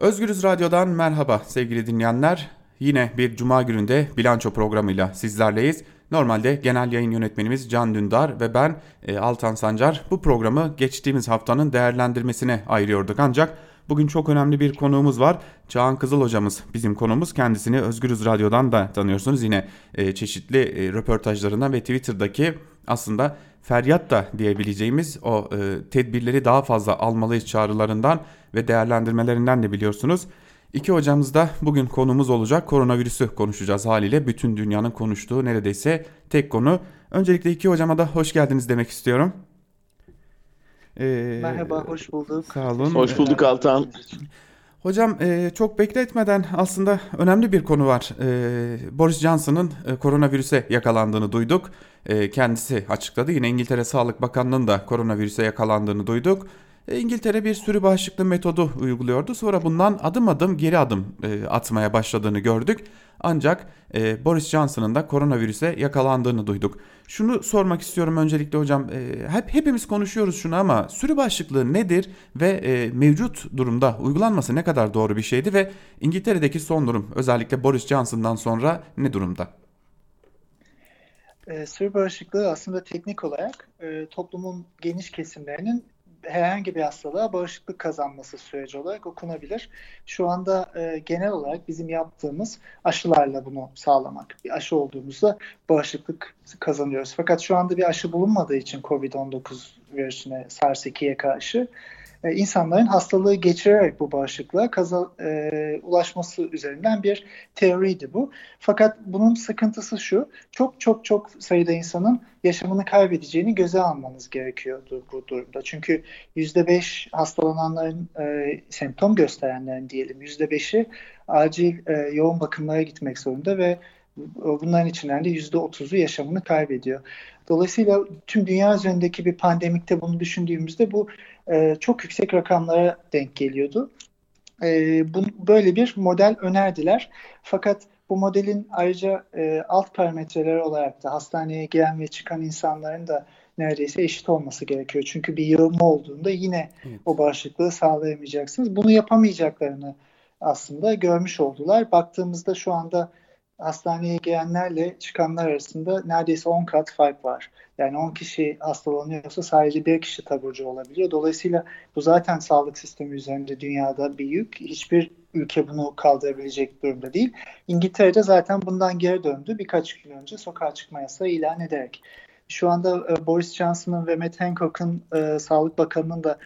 Özgürüz Radyo'dan merhaba sevgili dinleyenler. Yine bir cuma gününde bilanço programıyla sizlerleyiz. Normalde genel yayın yönetmenimiz Can Dündar ve ben e, Altan Sancar bu programı geçtiğimiz haftanın değerlendirmesine ayırıyorduk. Ancak bugün çok önemli bir konuğumuz var. Çağan Kızıl hocamız bizim konuğumuz. Kendisini Özgürüz Radyo'dan da tanıyorsunuz. Yine e, çeşitli e, röportajlarından ve Twitter'daki aslında feryat da diyebileceğimiz o e, tedbirleri daha fazla almalıyız çağrılarından ve değerlendirmelerinden de biliyorsunuz. İki hocamız da bugün konumuz olacak. Koronavirüsü konuşacağız haliyle. Bütün dünyanın konuştuğu neredeyse tek konu. Öncelikle iki hocama da hoş geldiniz demek istiyorum. Ee, Merhaba, hoş bulduk. Sağ olun. Hoş bulduk Altan. Hocam e, çok bekletmeden aslında önemli bir konu var. E, Boris Johnson'ın e, koronavirüse yakalandığını duyduk. Kendisi açıkladı. Yine İngiltere Sağlık Bakanı'nın da koronavirüse yakalandığını duyduk. E, İngiltere bir sürü bağışıklığı metodu uyguluyordu. Sonra bundan adım adım geri adım e, atmaya başladığını gördük. Ancak e, Boris Johnson'ın da koronavirüse yakalandığını duyduk. Şunu sormak istiyorum öncelikle hocam. Hep hepimiz konuşuyoruz şunu ama sürü bağışıklığı nedir ve mevcut durumda uygulanması ne kadar doğru bir şeydi ve İngiltere'deki son durum özellikle Boris Johnson'dan sonra ne durumda? E, sürü bağışıklığı aslında teknik olarak e, toplumun geniş kesimlerinin herhangi bir hastalığa bağışıklık kazanması süreci olarak okunabilir. Şu anda e, genel olarak bizim yaptığımız aşılarla bunu sağlamak. Bir aşı olduğumuzda bağışıklık kazanıyoruz. Fakat şu anda bir aşı bulunmadığı için COVID-19 virüsüne SARS-2'ye karşı e, insanların hastalığı geçirerek bu bağışıklığa kaza, e, ulaşması üzerinden bir teoriydi bu. Fakat bunun sıkıntısı şu, çok çok çok sayıda insanın yaşamını kaybedeceğini göze almanız gerekiyordu bu durumda. Çünkü %5 hastalananların, e, semptom gösterenlerin diyelim %5'i acil e, yoğun bakımlara gitmek zorunda ve bunların içinden de %30'u yaşamını kaybediyor. Dolayısıyla tüm dünya üzerindeki bir pandemikte bunu düşündüğümüzde bu e, çok yüksek rakamlara denk geliyordu. E, bu, böyle bir model önerdiler. Fakat bu modelin ayrıca e, alt parametreleri olarak da hastaneye giren ve çıkan insanların da neredeyse eşit olması gerekiyor. Çünkü bir yığılma olduğunda yine evet. o bağışıklığı sağlayamayacaksınız. Bunu yapamayacaklarını aslında görmüş oldular. Baktığımızda şu anda hastaneye gelenlerle çıkanlar arasında neredeyse 10 kat fark var. Yani 10 kişi hastalanıyorsa sadece bir kişi taburcu olabiliyor. Dolayısıyla bu zaten sağlık sistemi üzerinde dünyada bir yük. Hiçbir ülke bunu kaldırabilecek durumda değil. İngiltere'de zaten bundan geri döndü. Birkaç gün önce sokağa çıkma yasağı ilan ederek. Şu anda e, Boris Johnson'ın ve Matt Hancock'ın e, Sağlık Bakanı'nın da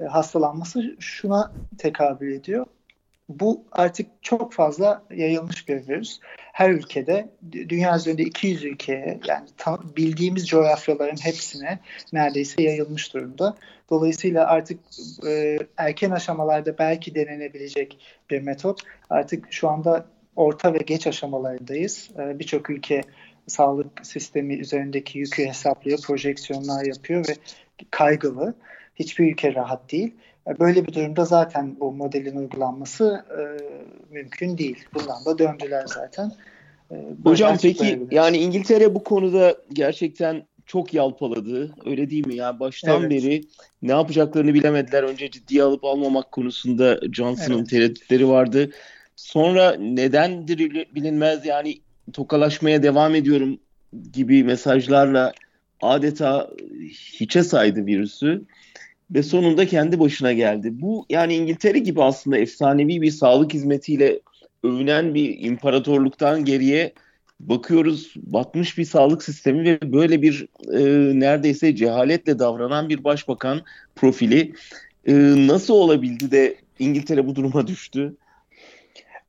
e, hastalanması şuna tekabül ediyor bu artık çok fazla yayılmış bir virüs. Her ülkede, dünya üzerinde 200 ülkeye yani tam, bildiğimiz coğrafyaların hepsine neredeyse yayılmış durumda. Dolayısıyla artık e, erken aşamalarda belki denenebilecek bir metot. Artık şu anda orta ve geç aşamalarındayız. E, Birçok ülke sağlık sistemi üzerindeki yükü hesaplıyor, projeksiyonlar yapıyor ve kaygılı. Hiçbir ülke rahat değil. Böyle bir durumda zaten bu modelin uygulanması e, mümkün değil. Bundan da döndüler zaten. E, Hocam peki yani İngiltere bu konuda gerçekten çok yalpaladı. Öyle değil mi? Yani baştan evet. beri ne yapacaklarını bilemediler. Önce ciddiye alıp almamak konusunda Johnson'ın evet. tereddütleri vardı. Sonra nedendir bilinmez yani tokalaşmaya devam ediyorum gibi mesajlarla adeta hiçe saydı virüsü ve sonunda kendi başına geldi. Bu yani İngiltere gibi aslında efsanevi bir sağlık hizmetiyle övünen bir imparatorluktan geriye bakıyoruz batmış bir sağlık sistemi ve böyle bir e, neredeyse cehaletle davranan bir başbakan profili e, nasıl olabildi de İngiltere bu duruma düştü?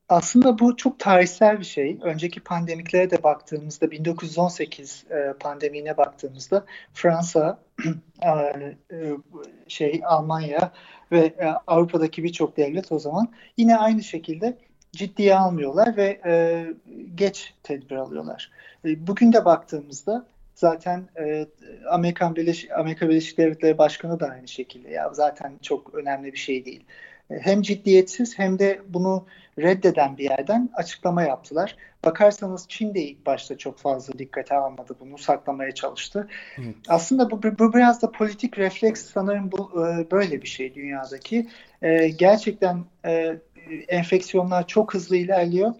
Aslında bu çok tarihsel bir şey. Önceki pandemiklere de baktığımızda 1918 e, pandemiğine baktığımızda Fransa, e, e, şey Almanya ve e, Avrupa'daki birçok devlet o zaman yine aynı şekilde ciddiye almıyorlar ve e, geç tedbir alıyorlar. E, bugün de baktığımızda zaten e, Amerikan Birleşik Amerika Birleşik Devletleri Başkanı da aynı şekilde ya zaten çok önemli bir şey değil hem ciddiyetsiz hem de bunu reddeden bir yerden açıklama yaptılar. Bakarsanız Çin de ilk başta çok fazla dikkate almadı bunu saklamaya çalıştı. Evet. Aslında bu, bu biraz da politik refleks sanırım bu e, böyle bir şey dünyadaki. E, gerçekten e, enfeksiyonlar çok hızlı ilerliyor.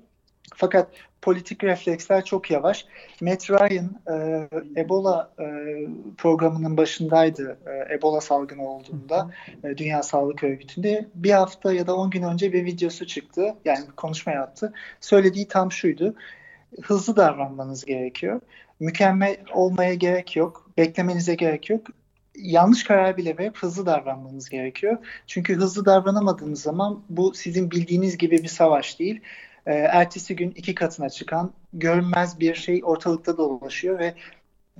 Fakat politik refleksler çok yavaş. Matt Ryan e, Ebola e, programının başındaydı e, Ebola salgını olduğunda e, Dünya Sağlık Örgütü'nde. Bir hafta ya da 10 gün önce bir videosu çıktı. Yani bir konuşma yaptı. Söylediği tam şuydu. Hızlı davranmanız gerekiyor. Mükemmel olmaya gerek yok. Beklemenize gerek yok yanlış karar bile verip hızlı davranmanız gerekiyor. Çünkü hızlı davranamadığınız zaman bu sizin bildiğiniz gibi bir savaş değil e, ertesi gün iki katına çıkan görünmez bir şey ortalıkta dolaşıyor ve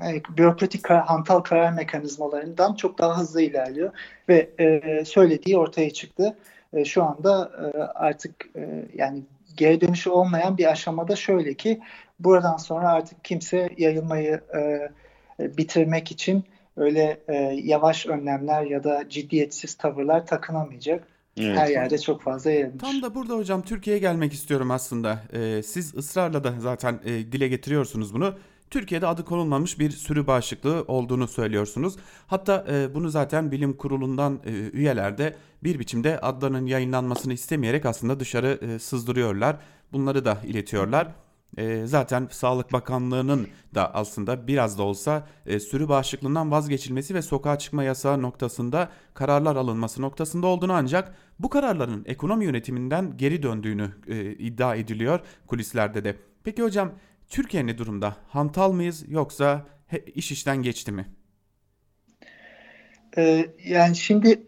yani bürokratik hantal karar mekanizmalarından çok daha hızlı ilerliyor ve e, söylediği ortaya çıktı. E, şu anda e, artık e, yani geri dönüşü olmayan bir aşamada şöyle ki buradan sonra artık kimse yayılmayı e, e bitirmek için öyle e, yavaş önlemler ya da ciddiyetsiz tavırlar takınamayacak. Evet. Her yerde çok fazla yayılmış. Tam da burada hocam Türkiye'ye gelmek istiyorum aslında. Ee, siz ısrarla da zaten e, dile getiriyorsunuz bunu. Türkiye'de adı konulmamış bir sürü bağışıklığı olduğunu söylüyorsunuz. Hatta e, bunu zaten bilim kurulundan e, üyeler de bir biçimde adlarının yayınlanmasını istemeyerek aslında dışarı e, sızdırıyorlar. Bunları da iletiyorlar. E, zaten Sağlık Bakanlığı'nın da aslında biraz da olsa e, sürü bağışıklığından vazgeçilmesi ve sokağa çıkma yasağı noktasında kararlar alınması noktasında olduğunu ancak bu kararların ekonomi yönetiminden geri döndüğünü e, iddia ediliyor kulislerde de. Peki hocam Türkiye ne durumda? Hantal mıyız yoksa he, iş işten geçti mi? Ee, yani şimdi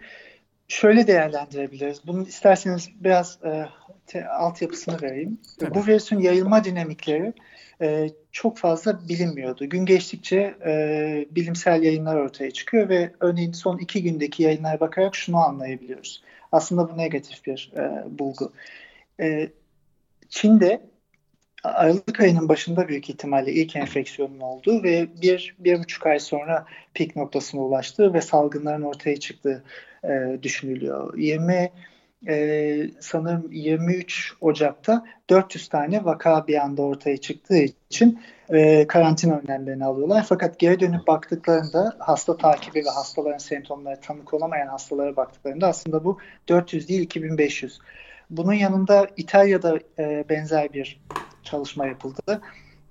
şöyle değerlendirebiliriz. Bunu isterseniz biraz e, te, altyapısını vereyim. Tabii. Bu virüsün yayılma dinamikleri e, çok fazla bilinmiyordu. Gün geçtikçe e, bilimsel yayınlar ortaya çıkıyor ve örneğin son iki gündeki yayınlara bakarak şunu anlayabiliyoruz. Aslında bu negatif bir e, bulgu. E, Çin'de Aralık ayının başında büyük ihtimalle ilk enfeksiyonun olduğu ve bir, bir buçuk ay sonra pik noktasına ulaştığı ve salgınların ortaya çıktığı e, düşünülüyor. 20 e, sanırım 23 Ocak'ta 400 tane vaka bir anda ortaya çıktığı için e, karantina önlemlerini alıyorlar. Fakat geri dönüp baktıklarında hasta takibi ve hastaların semptomları tanık olamayan hastalara baktıklarında aslında bu 400 değil 2500. Bunun yanında İtalya'da e, benzer bir çalışma yapıldı.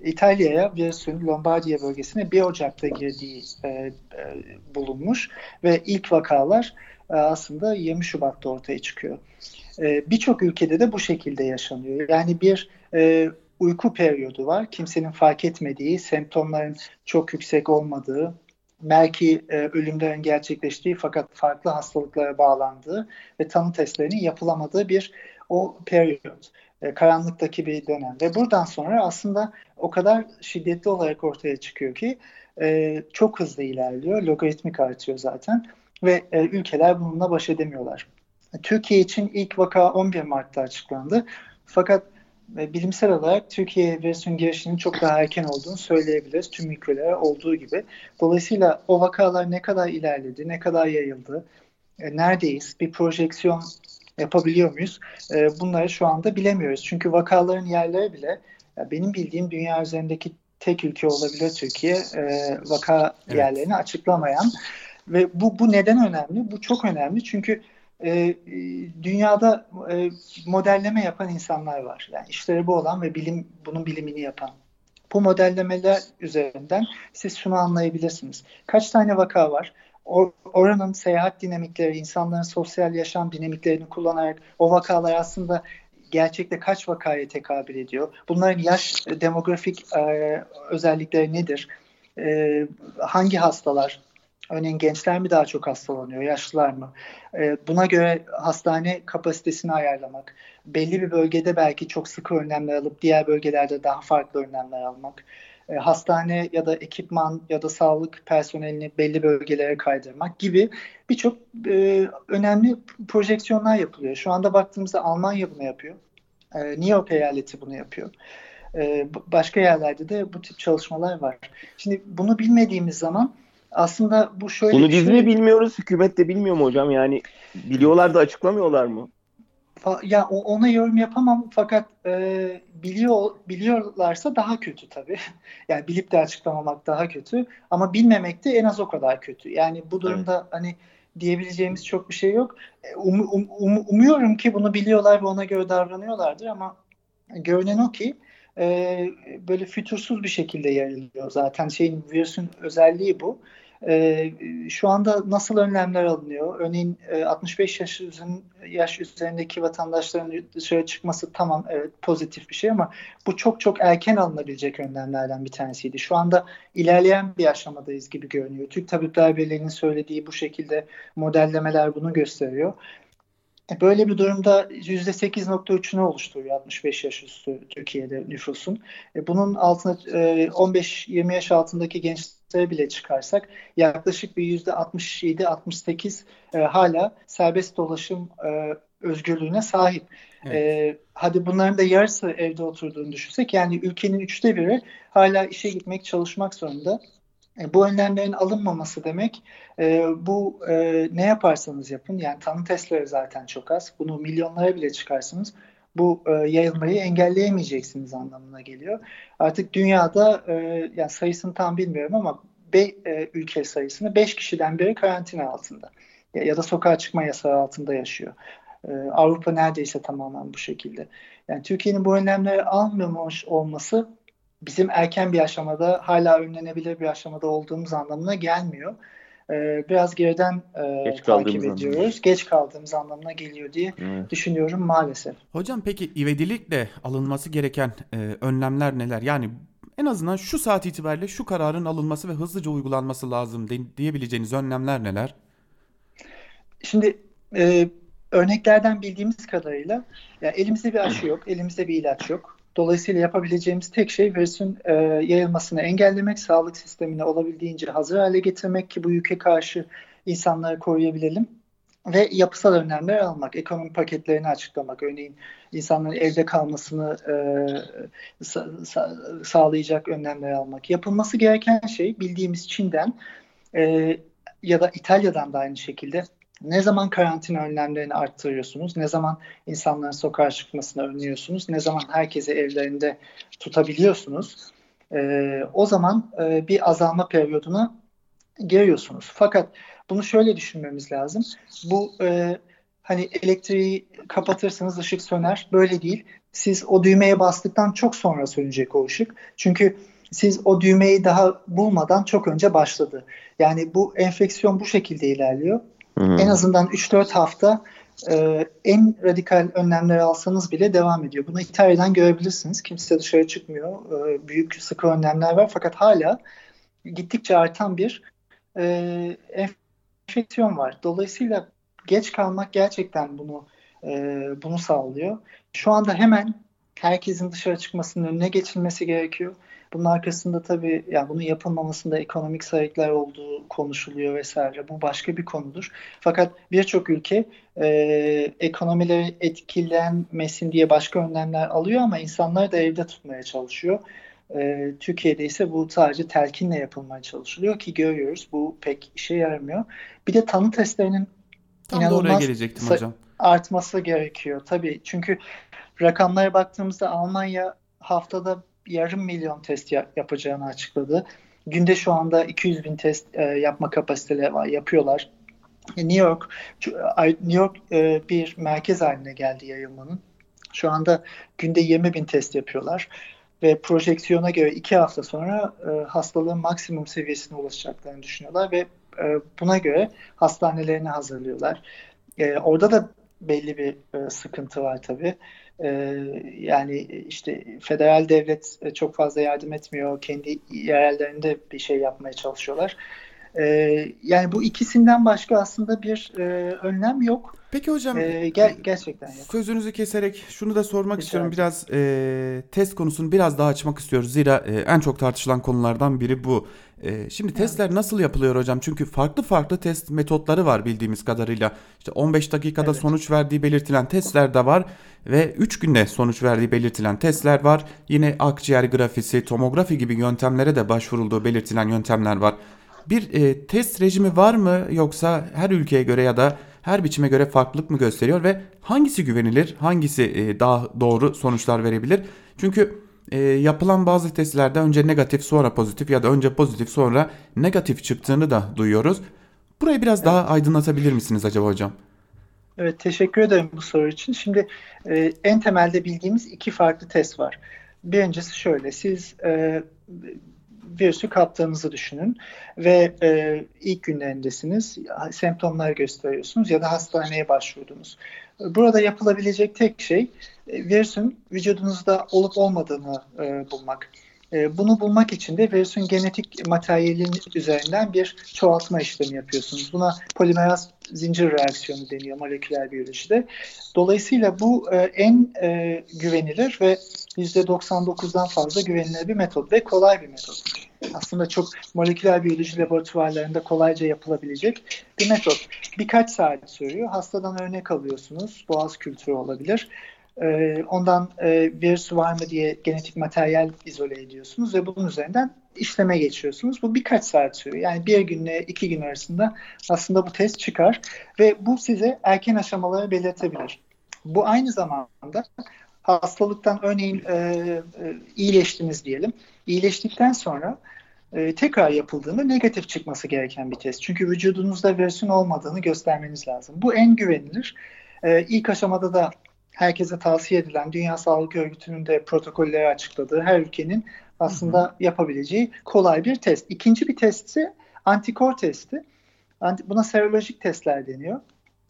İtalya'ya virüsün Lombardiya bölgesine 1 Ocak'ta girdiği e, e, bulunmuş ve ilk vakalar e, aslında 20 Şubat'ta ortaya çıkıyor. E, Birçok ülkede de bu şekilde yaşanıyor. Yani bir e, uyku periyodu var. Kimsenin fark etmediği, semptomların çok yüksek olmadığı, belki e, ölümlerin gerçekleştiği fakat farklı hastalıklara bağlandığı ve tanı testlerinin yapılamadığı bir o periyot. E, karanlıktaki bir dönem. Ve buradan sonra aslında o kadar şiddetli olarak ortaya çıkıyor ki e, çok hızlı ilerliyor. Logaritmik artıyor zaten ve e, ülkeler bununla baş edemiyorlar. Türkiye için ilk vaka 11 Mart'ta açıklandı. Fakat e, bilimsel olarak Türkiye virüsün girişinin çok daha erken olduğunu söyleyebiliriz tüm ülkelere olduğu gibi. Dolayısıyla o vakalar ne kadar ilerledi, ne kadar yayıldı, neredeyiz, bir projeksiyon yapabiliyor muyuz? E, bunları şu anda bilemiyoruz. Çünkü vakaların yerleri bile benim bildiğim dünya üzerindeki tek ülke olabilir Türkiye e, vaka evet. yerlerini açıklamayan ve bu bu neden önemli? Bu çok önemli çünkü e, dünyada e, modelleme yapan insanlar var. Yani işleri bu olan ve bilim bunun bilimini yapan. Bu modellemeler üzerinden siz şunu anlayabilirsiniz. Kaç tane vaka var? Oranın seyahat dinamikleri, insanların sosyal yaşam dinamiklerini kullanarak o vakalar aslında gerçekte kaç vakaya tekabül ediyor? Bunların yaş demografik e, özellikleri nedir? E, hangi hastalar? Örneğin gençler mi daha çok hastalanıyor, yaşlılar mı? E, buna göre hastane kapasitesini ayarlamak, belli bir bölgede belki çok sıkı önlemler alıp diğer bölgelerde daha farklı önlemler almak e, hastane ya da ekipman ya da sağlık personelini belli bölgelere kaydırmak gibi birçok e, önemli projeksiyonlar yapılıyor. Şu anda baktığımızda Almanya bunu yapıyor. E, New York eyaleti bunu yapıyor. E, başka yerlerde de bu tip çalışmalar var. Şimdi bunu bilmediğimiz zaman aslında bu şöyle Bunu biz şey... mi bilmiyoruz, hükümet de bilmiyor mu hocam? Yani biliyorlar da açıklamıyorlar mı? Ya ona yorum yapamam fakat e, biliyor biliyorlarsa daha kötü tabii. yani bilip de açıklamamak daha kötü ama bilmemek de en az o kadar kötü. Yani bu durumda evet. hani diyebileceğimiz çok bir şey yok. E, um, um, um, umuyorum ki bunu biliyorlar ve ona göre davranıyorlardır ama görünen o ki e, böyle fütursuz bir şekilde yayılıyor. Zaten şeyin virüsün özelliği bu. E, şu anda nasıl önlemler alınıyor? Örneğin e, 65 yaş, üzerinde, yaş üzerindeki vatandaşların dışarı çıkması tamam evet pozitif bir şey ama bu çok çok erken alınabilecek önlemlerden bir tanesiydi. Şu anda ilerleyen bir aşamadayız gibi görünüyor. Türk Tabipler Birliği'nin söylediği bu şekilde modellemeler bunu gösteriyor. E, böyle bir durumda %8.3'ünü oluşturuyor 65 yaş üstü Türkiye'de nüfusun. E, bunun altına 15-20 yaş altındaki gençlere bile çıkarsak yaklaşık bir %67-68 hala serbest dolaşım özgürlüğüne sahip. Evet. hadi bunların da yarısı evde oturduğunu düşünsek yani ülkenin üçte biri hala işe gitmek çalışmak zorunda. E, bu önlemlerin alınmaması demek e, bu e, ne yaparsanız yapın yani tanı testleri zaten çok az. Bunu milyonlara bile çıkarsınız bu e, yayılmayı engelleyemeyeceksiniz anlamına geliyor. Artık dünyada e, yani sayısını tam bilmiyorum ama be, e, ülke sayısını 5 kişiden biri karantina altında ya, ya da sokağa çıkma yasağı altında yaşıyor. E, Avrupa neredeyse tamamen bu şekilde. Yani Türkiye'nin bu önlemleri almamış olması bizim erken bir aşamada hala önlenebilir bir aşamada olduğumuz anlamına gelmiyor. Ee, biraz geriden e, Geç takip ediyoruz. Anlamına. Geç kaldığımız anlamına geliyor diye evet. düşünüyorum maalesef. Hocam peki ivedilikle alınması gereken e, önlemler neler? Yani en azından şu saat itibariyle şu kararın alınması ve hızlıca uygulanması lazım de, diyebileceğiniz önlemler neler? Şimdi e, örneklerden bildiğimiz kadarıyla ya elimizde bir aşı yok, elimizde bir ilaç yok. Dolayısıyla yapabileceğimiz tek şey virüsün e, yayılmasını engellemek, sağlık sistemini olabildiğince hazır hale getirmek ki bu yüke karşı insanları koruyabilelim ve yapısal önlemler almak, ekonomi paketlerini açıklamak, örneğin insanların evde kalmasını e, sa- sa- sağlayacak önlemler almak. Yapılması gereken şey bildiğimiz Çin'den e, ya da İtalya'dan da aynı şekilde ne zaman karantina önlemlerini arttırıyorsunuz? Ne zaman insanların sokağa çıkmasını önlüyorsunuz? Ne zaman herkesi evlerinde tutabiliyorsunuz? E, o zaman e, bir azalma periyoduna giriyorsunuz. Fakat bunu şöyle düşünmemiz lazım. Bu e, hani elektriği kapatırsınız ışık söner. Böyle değil. Siz o düğmeye bastıktan çok sonra sönecek o ışık. Çünkü siz o düğmeyi daha bulmadan çok önce başladı. Yani bu enfeksiyon bu şekilde ilerliyor. En azından 3-4 hafta e, en radikal önlemleri alsanız bile devam ediyor. Bunu İtalya'dan görebilirsiniz. Kimse dışarı çıkmıyor. E, büyük sıkı önlemler var fakat hala gittikçe artan bir e, enfeksiyon var. Dolayısıyla geç kalmak gerçekten bunu e, bunu sağlıyor. Şu anda hemen herkesin dışarı çıkmasının önüne geçilmesi gerekiyor. Bunun arkasında tabii yani bunun yapılmamasında ekonomik sebepler olduğu konuşuluyor vesaire. Bu başka bir konudur. Fakat birçok ülke e, ekonomileri etkilenmesin diye başka önlemler alıyor ama insanları da evde tutmaya çalışıyor. E, Türkiye'de ise bu sadece telkinle yapılmaya çalışılıyor ki görüyoruz bu pek işe yaramıyor. Bir de tanı testlerinin Tam inanılmaz da oraya gelecektim hocam. artması gerekiyor. Tabii çünkü rakamlara baktığımızda Almanya haftada yarım milyon test yapacağını açıkladı. Günde şu anda 200 bin test e, yapma kapasiteleri var, yapıyorlar. E, New York New York e, bir merkez haline geldi yayılmanın. Şu anda günde 20 bin test yapıyorlar ve projeksiyona göre iki hafta sonra hastalığın maksimum seviyesine ulaşacaklarını düşünüyorlar ve buna göre hastanelerini hazırlıyorlar. Orada da belli bir sıkıntı var tabii. E, yani işte federal devlet e, çok fazla yardım etmiyor. Kendi yerellerinde bir şey yapmaya çalışıyorlar. E, yani bu ikisinden başka aslında bir e, önlem yok. Peki hocam ee, ger gerçekten yok. Sözünüzü keserek şunu da sormak Rica istiyorum. Biraz e, test konusunu biraz daha açmak istiyoruz. Zira e, en çok tartışılan konulardan biri bu. E, şimdi testler evet. nasıl yapılıyor hocam? Çünkü farklı farklı test metotları var bildiğimiz kadarıyla. İşte 15 dakikada evet. sonuç verdiği belirtilen testler de var ve 3 günde sonuç verdiği belirtilen testler var. Yine akciğer grafisi, tomografi gibi yöntemlere de başvurulduğu belirtilen yöntemler var. Bir e, test rejimi var mı yoksa her ülkeye göre ya da her biçime göre farklılık mı gösteriyor ve hangisi güvenilir, hangisi e, daha doğru sonuçlar verebilir? Çünkü e, yapılan bazı testlerde önce negatif sonra pozitif ya da önce pozitif sonra negatif çıktığını da duyuyoruz. Burayı biraz evet. daha aydınlatabilir misiniz acaba hocam? Evet teşekkür ederim bu soru için. Şimdi e, en temelde bildiğimiz iki farklı test var. Birincisi şöyle siz e, virüsü kaptığınızı düşünün ve e, ilk günlerindesiniz, semptomlar gösteriyorsunuz ya da hastaneye başvurdunuz. Burada yapılabilecek tek şey e, virüsün vücudunuzda olup olmadığını e, bulmak. E, bunu bulmak için de virüsün genetik materyalin üzerinden bir çoğaltma işlemi yapıyorsunuz. Buna polimeraz zincir reaksiyonu deniyor moleküler biyolojide. Dolayısıyla bu e, en e, güvenilir ve %99'dan fazla güvenilir bir metot ve kolay bir metot. Aslında çok moleküler biyoloji laboratuvarlarında kolayca yapılabilecek bir metot. Birkaç saat sürüyor. Hastadan örnek alıyorsunuz. Boğaz kültürü olabilir. Ee, ondan e, virüs var mı diye genetik materyal izole ediyorsunuz ve bunun üzerinden işleme geçiyorsunuz. Bu birkaç saat sürüyor. Yani bir günle iki gün arasında aslında bu test çıkar ve bu size erken aşamaları belirtebilir. Bu aynı zamanda hastalıktan örneğin e, e, iyileştiniz diyelim. İyileştikten sonra e, tekrar yapıldığında negatif çıkması gereken bir test. Çünkü vücudunuzda virüsün olmadığını göstermeniz lazım. Bu en güvenilir. E, ilk aşamada da herkese tavsiye edilen Dünya Sağlık Örgütü'nün de protokolleri açıkladığı her ülkenin aslında hı hı. yapabileceği kolay bir test. İkinci bir test ise antikor testi. Buna serolojik testler deniyor.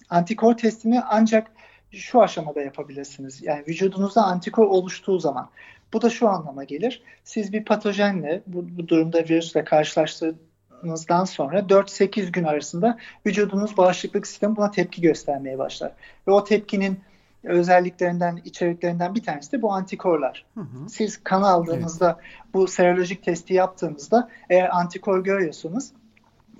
Antikor testini ancak şu aşamada yapabilirsiniz. Yani vücudunuzda antikor oluştuğu zaman. Bu da şu anlama gelir. Siz bir patojenle, bu, bu durumda virüsle karşılaştığınızdan sonra 4-8 gün arasında vücudunuz bağışıklık sistemi buna tepki göstermeye başlar. Ve o tepkinin özelliklerinden, içeriklerinden bir tanesi de bu antikorlar. Hı hı. Siz kan aldığınızda evet. bu serolojik testi yaptığınızda eğer antikor görüyorsanız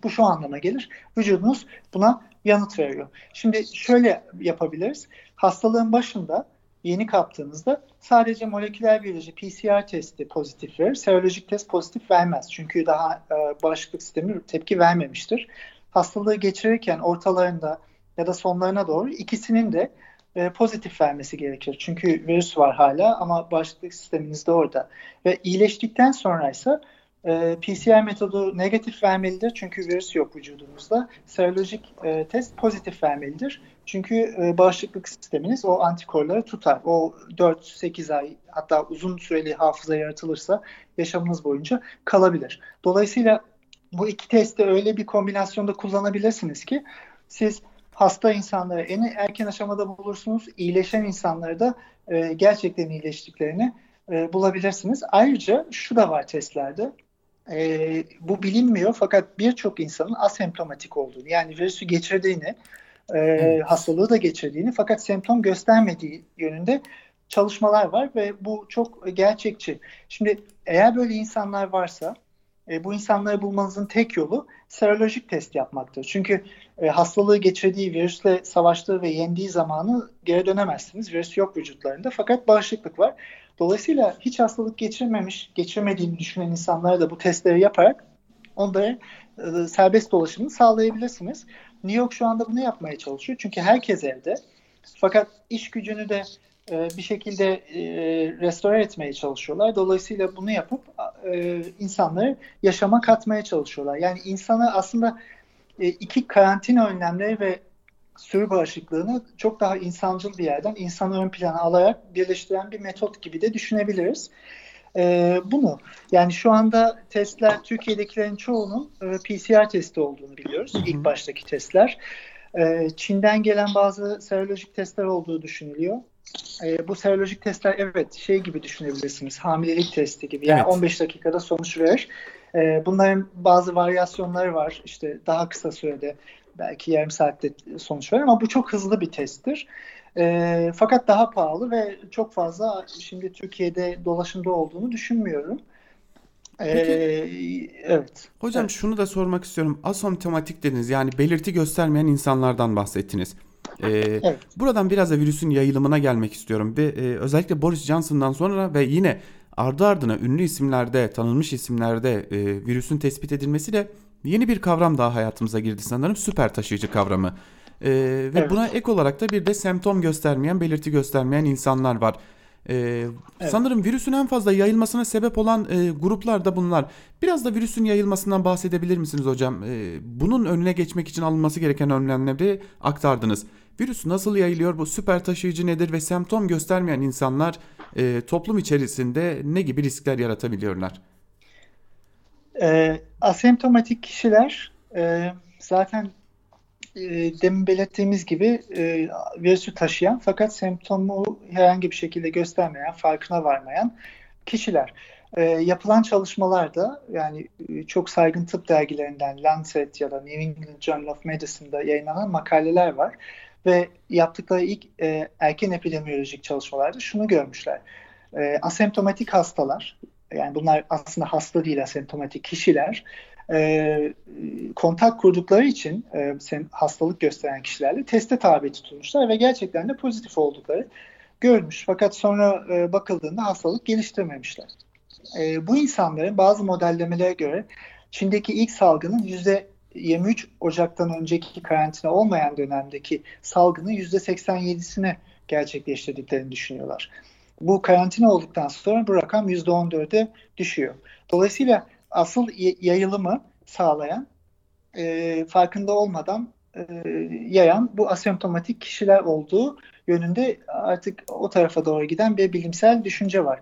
bu şu anlama gelir. Vücudunuz buna yanıt veriyor. Şimdi şöyle yapabiliriz. Hastalığın başında yeni kaptığınızda sadece moleküler biyoloji PCR testi pozitif verir. Serolojik test pozitif vermez. Çünkü daha e, bağışıklık sistemi tepki vermemiştir. Hastalığı geçirirken ortalarında ya da sonlarına doğru ikisinin de e, pozitif vermesi gerekir. Çünkü virüs var hala ama bağışıklık sisteminiz de orada. Ve iyileştikten sonra ise e, PCR metodu negatif vermelidir çünkü virüs yok vücudumuzda. Serolojik e, test pozitif vermelidir. Çünkü e, bağışıklık sisteminiz o antikorları tutar. O 4-8 ay hatta uzun süreli hafıza yaratılırsa yaşamınız boyunca kalabilir. Dolayısıyla bu iki testi öyle bir kombinasyonda kullanabilirsiniz ki siz hasta insanları en erken aşamada bulursunuz. İyileşen insanları da e, gerçekten iyileştiklerini e, bulabilirsiniz. Ayrıca şu da var testlerde. E, bu bilinmiyor fakat birçok insanın asemptomatik olduğunu yani virüsü geçirdiğini, e, hastalığı da geçirdiğini fakat semptom göstermediği yönünde çalışmalar var ve bu çok gerçekçi. Şimdi eğer böyle insanlar varsa e, bu insanları bulmanızın tek yolu serolojik test yapmaktır. Çünkü e, hastalığı geçirdiği, virüsle savaştığı ve yendiği zamanı geri dönemezsiniz. Virüs yok vücutlarında fakat bağışıklık var. Dolayısıyla hiç hastalık geçirmemiş, geçirmediğini düşünen insanlara da bu testleri yaparak onlara e, serbest dolaşımını sağlayabilirsiniz. New York şu anda bunu yapmaya çalışıyor. Çünkü herkes evde. Fakat iş gücünü de bir şekilde e, restore etmeye çalışıyorlar. Dolayısıyla bunu yapıp e, insanları yaşama katmaya çalışıyorlar. Yani insanı aslında e, iki karantina önlemleri ve sürü bağışıklığını çok daha insancıl bir yerden insanı ön plana alarak birleştiren bir metot gibi de düşünebiliriz. E, bunu yani şu anda testler Türkiye'dekilerin çoğunun e, PCR testi olduğunu biliyoruz. Hı hı. İlk baştaki testler. E, Çin'den gelen bazı serolojik testler olduğu düşünülüyor. E, bu serolojik testler evet şey gibi düşünebilirsiniz. Hamilelik testi gibi. Yani evet. 15 dakikada sonuç verir. E, bunların bazı varyasyonları var. İşte daha kısa sürede belki yarım saatte sonuç verir ama bu çok hızlı bir testtir. E, fakat daha pahalı ve çok fazla şimdi Türkiye'de dolaşımda olduğunu düşünmüyorum. Peki, ee, evet. Hocam evet. şunu da sormak istiyorum. Asomptomatik dediniz yani belirti göstermeyen insanlardan bahsettiniz. Ee, evet. Buradan biraz da virüsün yayılımına gelmek istiyorum ve e, özellikle Boris Johnson'dan sonra ve yine ardı ardına ünlü isimlerde, tanınmış isimlerde e, virüsün tespit edilmesiyle yeni bir kavram daha hayatımıza girdi sanırım. Süper taşıyıcı kavramı. E, ve evet. buna ek olarak da bir de semptom göstermeyen, belirti göstermeyen insanlar var. Ee, evet. Sanırım virüsün en fazla yayılmasına sebep olan e, gruplar da bunlar. Biraz da virüsün yayılmasından bahsedebilir misiniz hocam? E, bunun önüne geçmek için alınması gereken önlemleri aktardınız. Virüs nasıl yayılıyor? Bu süper taşıyıcı nedir ve semptom göstermeyen insanlar e, toplum içerisinde ne gibi riskler yaratabiliyorlar? E, asemptomatik kişiler e, zaten e, demin belirttiğimiz gibi e, virüsü taşıyan fakat semptomu herhangi bir şekilde göstermeyen, farkına varmayan kişiler. E, yapılan çalışmalarda yani e, çok saygın tıp dergilerinden Lancet ya da New England Journal of Medicine'da yayınlanan makaleler var ve yaptıkları ilk e, erken epidemiyolojik çalışmalarda şunu görmüşler. E, asemptomatik hastalar, yani bunlar aslında hasta değil asemptomatik kişiler, e, kontak kurdukları için e, hastalık gösteren kişilerle teste tabi tutulmuşlar ve gerçekten de pozitif oldukları görmüş. Fakat sonra e, bakıldığında hastalık geliştirmemişler. E, bu insanların bazı modellemelere göre Çin'deki ilk salgının yüzde 23 Ocak'tan önceki karantina olmayan dönemdeki salgının %87'sine gerçekleştirdiklerini düşünüyorlar. Bu karantina olduktan sonra bu rakam %14'e düşüyor. Dolayısıyla asıl yayılımı sağlayan, e, farkında olmadan e, yayan bu asemptomatik kişiler olduğu yönünde artık o tarafa doğru giden bir bilimsel düşünce var.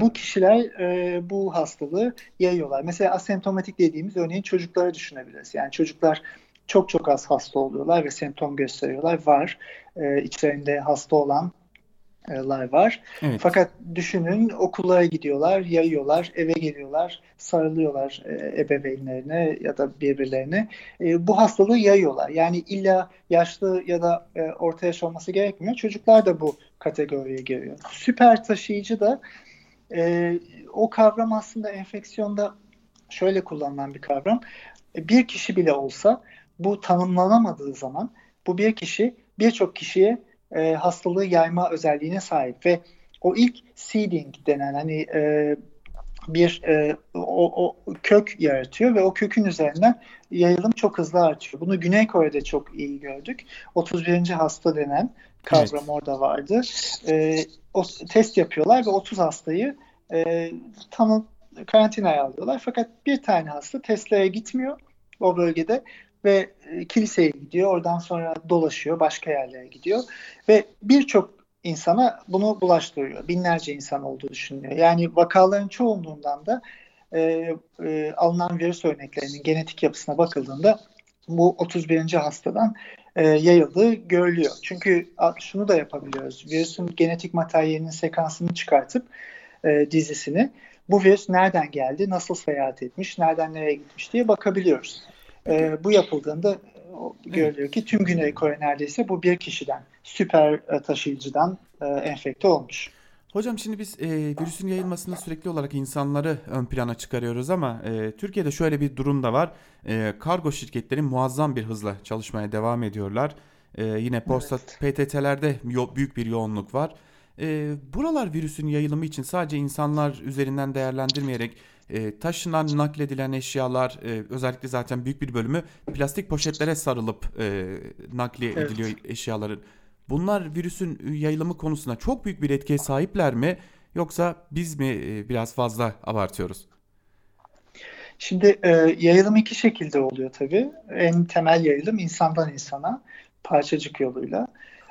Bu kişiler e, bu hastalığı yayıyorlar. Mesela asemptomatik dediğimiz örneğin çocukları düşünebiliriz. Yani çocuklar çok çok az hasta oluyorlar ve semptom gösteriyorlar. Var. E, içlerinde hasta olan lar var. Evet. Fakat düşünün okullara gidiyorlar, yayıyorlar, eve geliyorlar, sarılıyorlar e, ebeveynlerine ya da birbirlerine. E, bu hastalığı yayıyorlar. Yani illa yaşlı ya da e, orta yaş olması gerekmiyor. Çocuklar da bu kategoriye giriyor. Süper taşıyıcı da e, o kavram aslında enfeksiyonda şöyle kullanılan bir kavram. Bir kişi bile olsa bu tanımlanamadığı zaman bu bir kişi birçok kişiye e, hastalığı yayma özelliğine sahip ve o ilk seeding denen hani e, bir e, o, o kök yaratıyor ve o kökün üzerinden yayılım çok hızlı artıyor. Bunu Güney Kore'de çok iyi gördük. 31. hasta denen kavram evet. orada vardı. E, o test yapıyorlar ve 30 hastayı e, tanı karantinaya alıyorlar. Fakat bir tane hasta testlere gitmiyor o bölgede ve e, kiliseye gidiyor. Oradan sonra dolaşıyor, başka yerlere gidiyor ve birçok insana bunu bulaştırıyor. Binlerce insan olduğu düşünülüyor. Yani vakaların çoğunluğundan da e, e, alınan virüs örneklerinin genetik yapısına bakıldığında bu 31. hastadan e, yayıldığı görülüyor. Çünkü şunu da yapabiliyoruz. Virüsün genetik materyalinin sekansını çıkartıp e, dizisini bu virüs nereden geldi, nasıl seyahat etmiş, nereden nereye gitmiş diye bakabiliyoruz. E, bu yapıldığında görülüyor ki tüm Güney Kore neredeyse bu bir kişiden, süper taşıyıcıdan e, enfekte olmuş. Hocam şimdi biz e, virüsün yayılmasını sürekli olarak insanları ön plana çıkarıyoruz ama e, Türkiye'de şöyle bir durum da var. E, kargo şirketleri muazzam bir hızla çalışmaya devam ediyorlar. E, yine posta evet. PTT'lerde yo- büyük bir yoğunluk var. E, buralar virüsün yayılımı için sadece insanlar üzerinden değerlendirmeyerek e, taşınan nakledilen eşyalar e, özellikle zaten büyük bir bölümü plastik poşetlere sarılıp e, nakliye evet. ediliyor eşyaların. Bunlar virüsün yayılımı konusunda çok büyük bir etkiye sahipler mi yoksa biz mi e, biraz fazla abartıyoruz? Şimdi e, yayılım iki şekilde oluyor tabii. En temel yayılım insandan insana parçacık yoluyla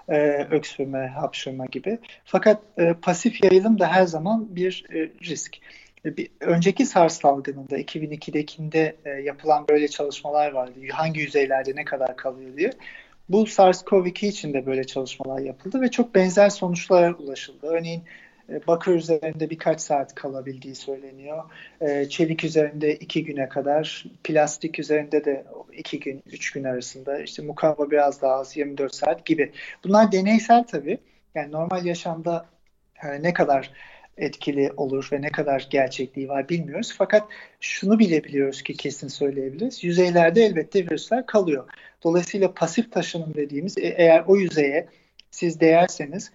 e, öksürme, hapşırma gibi. Fakat e, pasif yayılım da her zaman bir e, risk. Bir, önceki SARS salgınında 2002'dekinde e, yapılan böyle çalışmalar vardı. Hangi yüzeylerde ne kadar kalıyor diye. Bu SARS-CoV-2 için de böyle çalışmalar yapıldı ve çok benzer sonuçlara ulaşıldı. Örneğin e, bakır üzerinde birkaç saat kalabildiği söyleniyor. E, çelik üzerinde iki güne kadar, plastik üzerinde de iki gün, üç gün arasında, işte mukavva biraz daha az 24 saat gibi. Bunlar deneysel tabii. Yani normal yaşamda e, ne kadar etkili olur ve ne kadar gerçekliği var bilmiyoruz. Fakat şunu bilebiliyoruz ki kesin söyleyebiliriz. Yüzeylerde elbette virüsler kalıyor. Dolayısıyla pasif taşınım dediğimiz eğer o yüzeye siz değerseniz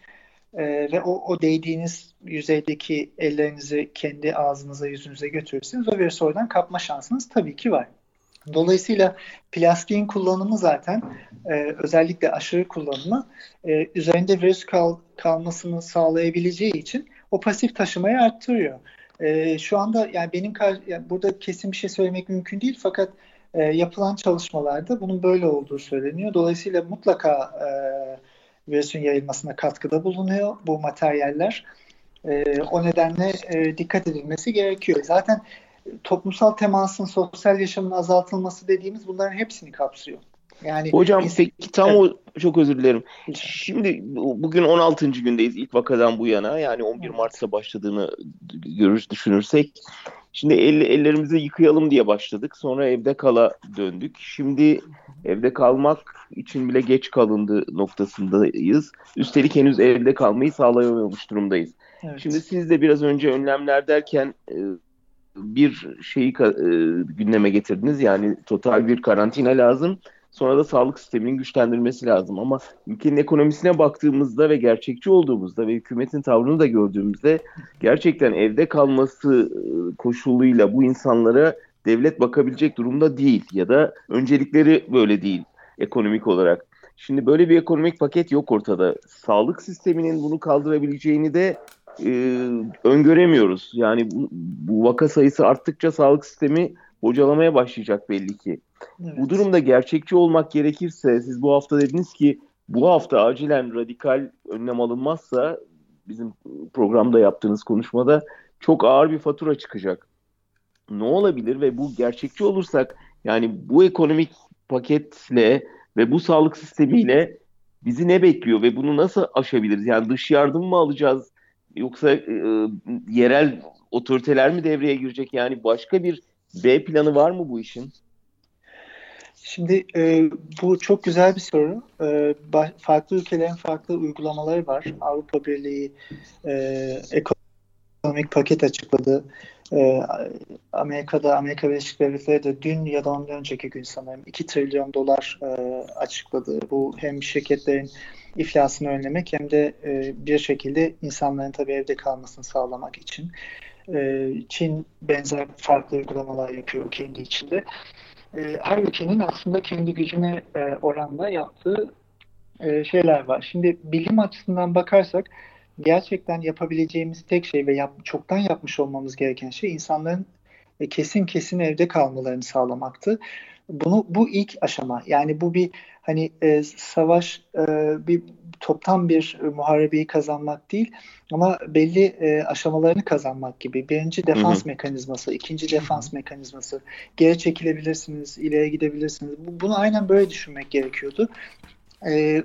e, ve o, o değdiğiniz yüzeydeki ellerinizi kendi ağzınıza yüzünüze götürürseniz o virüsü oradan kapma şansınız tabii ki var. Dolayısıyla plastiğin kullanımı zaten e, özellikle aşırı kullanımı e, üzerinde virüs kal, kalmasını sağlayabileceği için o pasif taşımayı arttırıyor. E, şu anda yani benim yani burada kesin bir şey söylemek mümkün değil fakat e, yapılan çalışmalarda bunun böyle olduğu söyleniyor. Dolayısıyla mutlaka e, virüsün yayılmasına katkıda bulunuyor bu materyaller. E, o nedenle e, dikkat edilmesi gerekiyor. Zaten toplumsal temasın, sosyal yaşamın azaltılması dediğimiz bunların hepsini kapsıyor. Yani Hocam biz, peki tam evet. o çok özür dilerim. Şimdi bugün 16. gündeyiz ilk vakadan bu yana. Yani 11 Mart'ta başladığını görür düşünürsek. Şimdi el, ellerimizi yıkayalım diye başladık. Sonra evde kala döndük. Şimdi evde kalmak için bile geç kalındı noktasındayız. Üstelik henüz evde kalmayı sağlayamamış durumdayız. Evet. Şimdi siz de biraz önce önlemler derken e, bir şeyi e, gündeme getirdiniz. Yani total bir karantina lazım. Sonra da sağlık sisteminin güçlendirilmesi lazım. Ama ülkenin ekonomisine baktığımızda ve gerçekçi olduğumuzda ve hükümetin tavrını da gördüğümüzde gerçekten evde kalması e, koşuluyla bu insanlara devlet bakabilecek durumda değil ya da öncelikleri böyle değil ekonomik olarak. Şimdi böyle bir ekonomik paket yok ortada. Sağlık sisteminin bunu kaldırabileceğini de e, öngöremiyoruz. Yani bu, bu vaka sayısı arttıkça sağlık sistemi bocalamaya başlayacak belli ki. Evet. Bu durumda gerçekçi olmak gerekirse siz bu hafta dediniz ki bu hafta acilen radikal önlem alınmazsa bizim programda yaptığınız konuşmada çok ağır bir fatura çıkacak. Ne olabilir ve bu gerçekçi olursak yani bu ekonomik paketle ve bu sağlık sistemiyle bizi ne bekliyor ve bunu nasıl aşabiliriz? Yani dış yardım mı alacağız yoksa e, yerel otoriteler mi devreye girecek? Yani başka bir B planı var mı bu işin? Şimdi e, bu çok güzel bir soru. E, farklı ülkelerin farklı uygulamaları var. Avrupa Birliği e, ekonomik paket açıkladı. E, Amerika'da, Amerika Birleşik Devletleri de dün ya da ondan önceki gün sanırım 2 trilyon dolar e, açıkladı. Bu hem şirketlerin iflasını önlemek hem de e, bir şekilde insanların tabii evde kalmasını sağlamak için. Çin benzer farklı uygulamalar yapıyor kendi içinde. E, her ülkenin aslında kendi gücüne e, oranla yaptığı e, şeyler var. Şimdi bilim açısından bakarsak gerçekten yapabileceğimiz tek şey ve yap, çoktan yapmış olmamız gereken şey insanların e, kesin kesin evde kalmalarını sağlamaktı. Bunu bu ilk aşama. Yani bu bir hani e, savaş e, bir toptan bir muharebeyi kazanmak değil ama belli e, aşamalarını kazanmak gibi. Birinci defans hı hı. mekanizması, ikinci defans mekanizması. Geri çekilebilirsiniz, ileri gidebilirsiniz. Bu, bunu aynen böyle düşünmek gerekiyordu. E,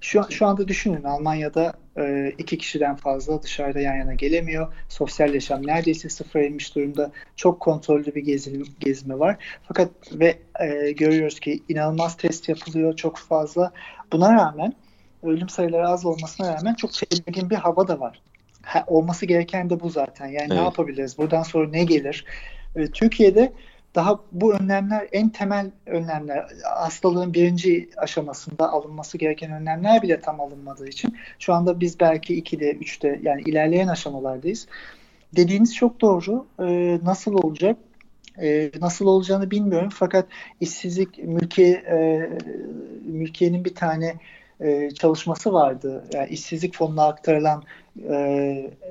şu, şu anda düşünün Almanya'da e, iki kişiden fazla dışarıda yan yana gelemiyor. Sosyal yaşam neredeyse sıfıra inmiş durumda. Çok kontrollü bir gezim, gezme var. Fakat ve e, görüyoruz ki inanılmaz test yapılıyor çok fazla. Buna rağmen ölüm sayıları az olmasına rağmen çok tedirgin bir hava da var. Ha, olması gereken de bu zaten. Yani evet. ne yapabiliriz? Buradan sonra ne gelir? E, Türkiye'de daha bu önlemler en temel önlemler hastalığın birinci aşamasında alınması gereken önlemler bile tam alınmadığı için şu anda biz belki 2'de 3'te yani ilerleyen aşamalardayız. Dediğiniz çok doğru. Ee, nasıl olacak? Ee, nasıl olacağını bilmiyorum fakat işsizlik mülki e, mülkiyenin bir tane e, çalışması vardı. Yani işsizlik fonuna aktarılan e,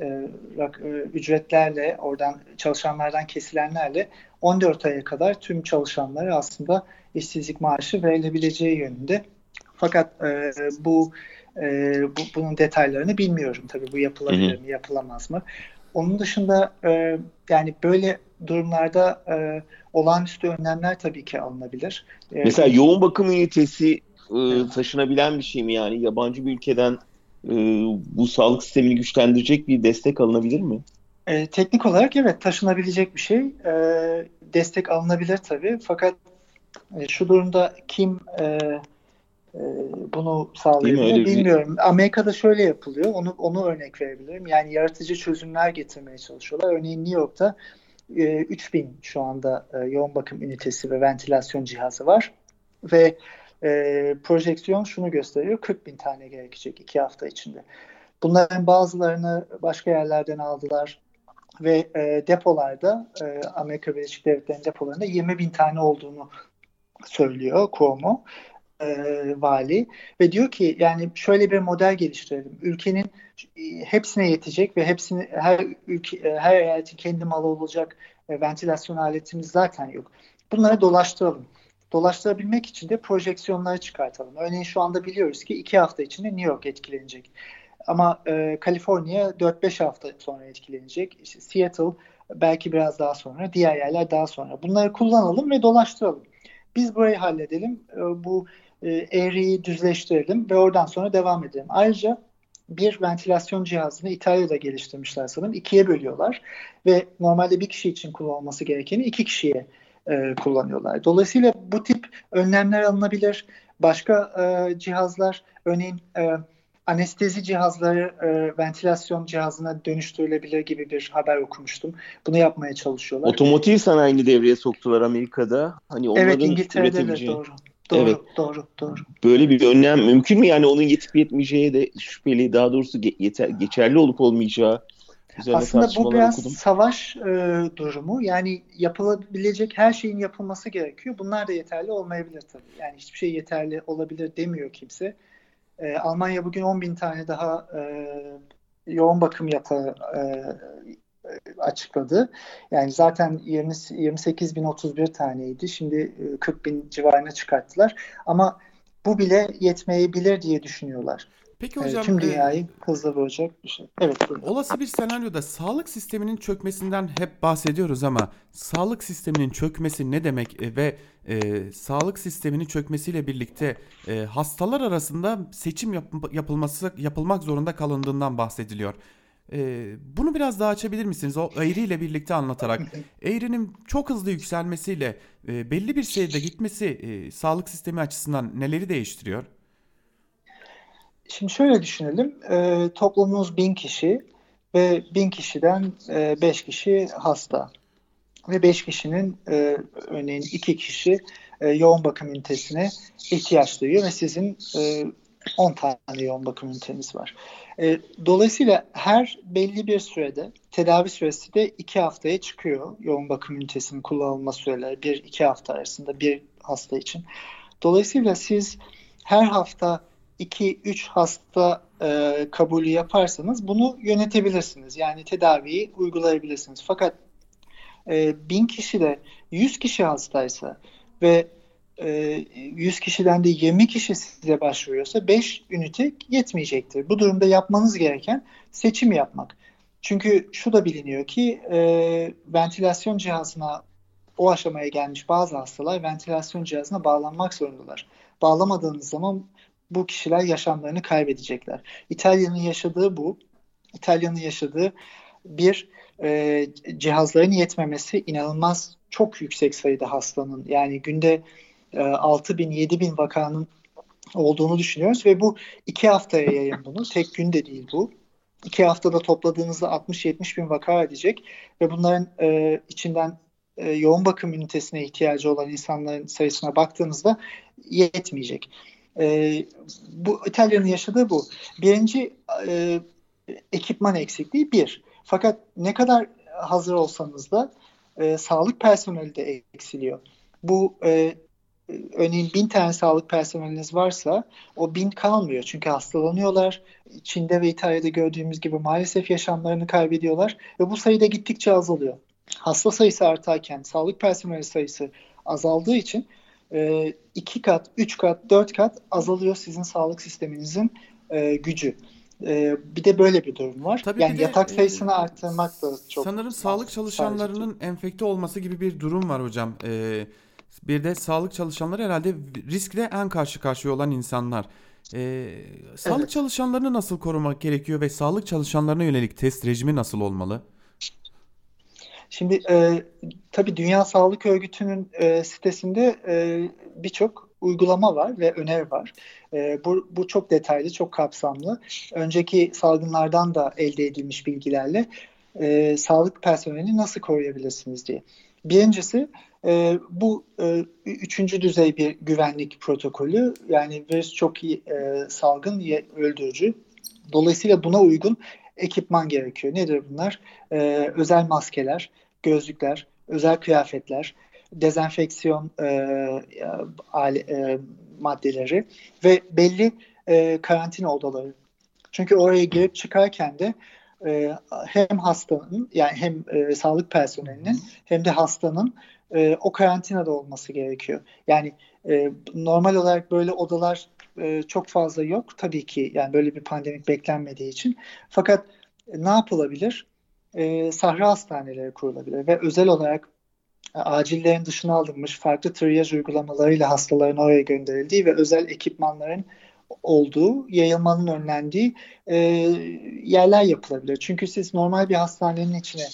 e, e, ücretlerle oradan çalışanlardan kesilenlerle 14 aya kadar tüm çalışanlara aslında işsizlik maaşı verilebileceği yönünde. Fakat e, bu, e, bu bunun detaylarını bilmiyorum tabii bu yapılabilir mi yapılamaz mı. Onun dışında e, yani böyle durumlarda e, olağanüstü önlemler tabii ki alınabilir. E, Mesela yoğun bakım ünitesi e, taşınabilen bir şey mi yani yabancı bir ülkeden e, bu sağlık sistemini güçlendirecek bir destek alınabilir mi? E, teknik olarak evet taşınabilecek bir şey. E, destek alınabilir tabii. Fakat e, şu durumda kim e, e, bunu sağlayabilir bilmiyorum. Bir... Amerika'da şöyle yapılıyor. Onu onu örnek verebilirim. Yani yaratıcı çözümler getirmeye çalışıyorlar. Örneğin New York'ta e, 3000 şu anda e, yoğun bakım ünitesi ve ventilasyon cihazı var. Ve e, projeksiyon şunu gösteriyor. 40 bin tane gerekecek iki hafta içinde. Bunların bazılarını başka yerlerden aldılar. ve e, depolarda e, Amerika Birleşik Devletleri'nin depolarında 20 bin tane olduğunu söylüyor Cuomo e, vali ve diyor ki yani şöyle bir model geliştirelim. Ülkenin e, hepsine yetecek ve hepsini her ülke e, her eyaletin kendi malı olacak e, ventilasyon aletimiz zaten yok. Bunları dolaştıralım. Dolaştırabilmek için de projeksiyonları çıkartalım. Örneğin şu anda biliyoruz ki iki hafta içinde New York etkilenecek. Ama e, Kaliforniya 4-5 hafta sonra etkilenecek. İşte Seattle belki biraz daha sonra, diğer yerler daha sonra. Bunları kullanalım ve dolaştıralım. Biz burayı halledelim, e, bu e, eğriyi düzleştirelim ve oradan sonra devam edelim. Ayrıca bir ventilasyon cihazını İtalya'da geliştirmişler sanırım. ikiye bölüyorlar ve normalde bir kişi için kullanılması gerekeni iki kişiye e, kullanıyorlar. Dolayısıyla bu tip önlemler alınabilir. Başka e, cihazlar örneğin e, anestezi cihazları e, ventilasyon cihazına dönüştürülebilir gibi bir haber okumuştum. Bunu yapmaya çalışıyorlar. Otomotiv sanayini devreye soktular Amerika'da. Hani evet İngiltere'de de doğru. Doğru, evet. doğru, doğru. Böyle bir önlem mümkün mü? Yani onun yetip yetmeyeceği de şüpheli, daha doğrusu yeter, geçerli olup olmayacağı aslında bu biraz okudum. savaş e, durumu. Yani yapılabilecek her şeyin yapılması gerekiyor. Bunlar da yeterli olmayabilir tabii. Yani hiçbir şey yeterli olabilir demiyor kimse. E, Almanya bugün 10 bin tane daha e, yoğun bakım yatağı e, açıkladı. Yani zaten 20, 28 bin 31 taneydi. Şimdi 40 bin civarına çıkarttılar. Ama bu bile yetmeyebilir diye düşünüyorlar. Peki hocam tüm e, dünyayı hızla boğacak bir şey. Evet. Buyurun. Olası bir senaryoda sağlık sisteminin çökmesinden hep bahsediyoruz ama sağlık sisteminin çökmesi ne demek e, ve e, sağlık sisteminin çökmesiyle birlikte e, hastalar arasında seçim yap, yapılması yapılmak zorunda kalındığından bahsediliyor. E, bunu biraz daha açabilir misiniz? O eğriyle birlikte anlatarak. Eğrinin çok hızlı yükselmesiyle e, belli bir sayıda gitmesi e, sağlık sistemi açısından neleri değiştiriyor? Şimdi şöyle düşünelim. E, toplumumuz bin kişi ve bin kişiden e, beş kişi hasta. Ve beş kişinin e, örneğin iki kişi e, yoğun bakım ünitesine ihtiyaç duyuyor ve sizin e, 10 tane yoğun bakım üniteniz var. E, dolayısıyla her belli bir sürede tedavi süresi de iki haftaya çıkıyor. Yoğun bakım ünitesinin kullanılma süreleri bir iki hafta arasında bir hasta için. Dolayısıyla siz her hafta 2-3 hasta e, kabulü yaparsanız bunu yönetebilirsiniz. Yani tedaviyi uygulayabilirsiniz. Fakat e, 1000 kişi de 100 kişi hastaysa ve e, 100 kişiden de 20 kişi size başvuruyorsa 5 ünite yetmeyecektir. Bu durumda yapmanız gereken seçim yapmak. Çünkü şu da biliniyor ki e, ventilasyon cihazına o aşamaya gelmiş bazı hastalar ventilasyon cihazına bağlanmak zorundalar. Bağlamadığınız zaman bu kişiler yaşamlarını kaybedecekler. İtalya'nın yaşadığı bu. İtalya'nın yaşadığı bir e, cihazların yetmemesi inanılmaz çok yüksek sayıda hastanın yani günde e, 6 bin 7 bin vakanın olduğunu düşünüyoruz ve bu iki haftaya yayın bunu. Tek günde değil bu. İki haftada topladığınızda 60-70 bin vaka edecek ve bunların e, içinden e, yoğun bakım ünitesine ihtiyacı olan insanların sayısına baktığınızda yetmeyecek. E, bu İtalya'nın yaşadığı bu. Birinci e, ekipman eksikliği bir. Fakat ne kadar hazır olsanız da e, sağlık personeli de eksiliyor. Bu e, örneğin bin tane sağlık personeliniz varsa o bin kalmıyor. Çünkü hastalanıyorlar. Çin'de ve İtalya'da gördüğümüz gibi maalesef yaşamlarını kaybediyorlar ve bu sayıda gittikçe azalıyor. Hasta sayısı artarken sağlık personeli sayısı azaldığı için e, iki kat, üç kat, dört kat azalıyor sizin sağlık sisteminizin e, gücü. E, bir de böyle bir durum var. Tabii yani de, yatak e, sayısını e, arttırmak da çok. Sanırım sağlık çalışanlarının sadece. enfekte olması gibi bir durum var hocam. E, bir de sağlık çalışanları herhalde riskle en karşı karşıya olan insanlar. E, sağlık evet. çalışanlarını nasıl korumak gerekiyor ve sağlık çalışanlarına yönelik test rejimi nasıl olmalı? Şimdi e, tabii Dünya Sağlık Örgütü'nün e, sitesinde e, birçok uygulama var ve öneri var. E, bu, bu çok detaylı, çok kapsamlı. Önceki salgınlardan da elde edilmiş bilgilerle e, sağlık personelini nasıl koruyabilirsiniz diye. Birincisi e, bu e, üçüncü düzey bir güvenlik protokolü. Yani virüs çok iyi e, salgın, öldürücü. Dolayısıyla buna uygun ekipman gerekiyor. Nedir bunlar? E, özel maskeler, gözlükler, özel kıyafetler, dezenfeksiyon e, e, maddeleri ve belli e, karantina odaları. Çünkü oraya girip çıkarken de e, hem hastanın yani hem e, sağlık personelinin hem de hastanın e, o karantinada olması gerekiyor. Yani e, normal olarak böyle odalar e, çok fazla yok tabii ki yani böyle bir pandemik beklenmediği için. Fakat e, ne yapılabilir? E, sahra hastaneleri kurulabilir ve özel olarak e, acillerin dışına alınmış farklı triyaj uygulamalarıyla hastaların oraya gönderildiği ve özel ekipmanların olduğu, yayılmanın önlendiği e, yerler yapılabilir. Çünkü siz normal bir hastanenin içine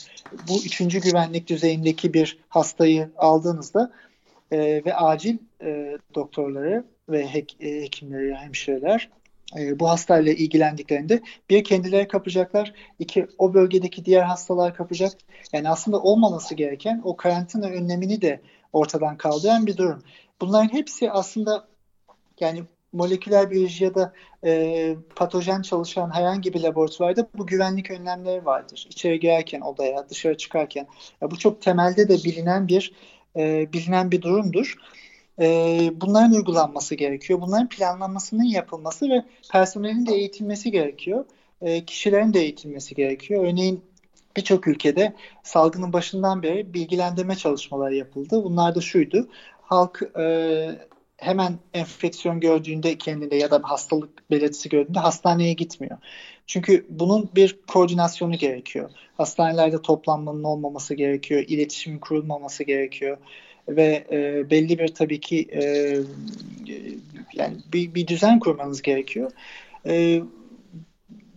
bu üçüncü güvenlik düzeyindeki bir hastayı aldığınızda e, ve acil e, doktorları ve hek, e, hekimleri, hemşireler e, bu hastayla ilgilendiklerinde bir kendileri kapacaklar, iki o bölgedeki diğer hastalar kapacak. Yani aslında olmaması gereken o karantina önlemini de ortadan kaldıran bir durum. Bunların hepsi aslında yani moleküler biyoloji ya da e, patojen çalışan herhangi bir laboratuvarda bu güvenlik önlemleri vardır. İçeri girerken odaya, dışarı çıkarken. Ya bu çok temelde de bilinen bir e, bilinen bir durumdur. E, bunların uygulanması gerekiyor. Bunların planlanmasının yapılması ve personelin de eğitilmesi gerekiyor. E, kişilerin de eğitilmesi gerekiyor. Örneğin birçok ülkede salgının başından beri bilgilendirme çalışmaları yapıldı. Bunlar da şuydu. Halk e, hemen enfeksiyon gördüğünde kendinde ya da hastalık belirtisi gördüğünde hastaneye gitmiyor. Çünkü bunun bir koordinasyonu gerekiyor. Hastanelerde toplanmanın olmaması gerekiyor, iletişimin kurulmaması gerekiyor ve e, belli bir tabii ki e, yani bir, bir düzen kurmanız gerekiyor. E,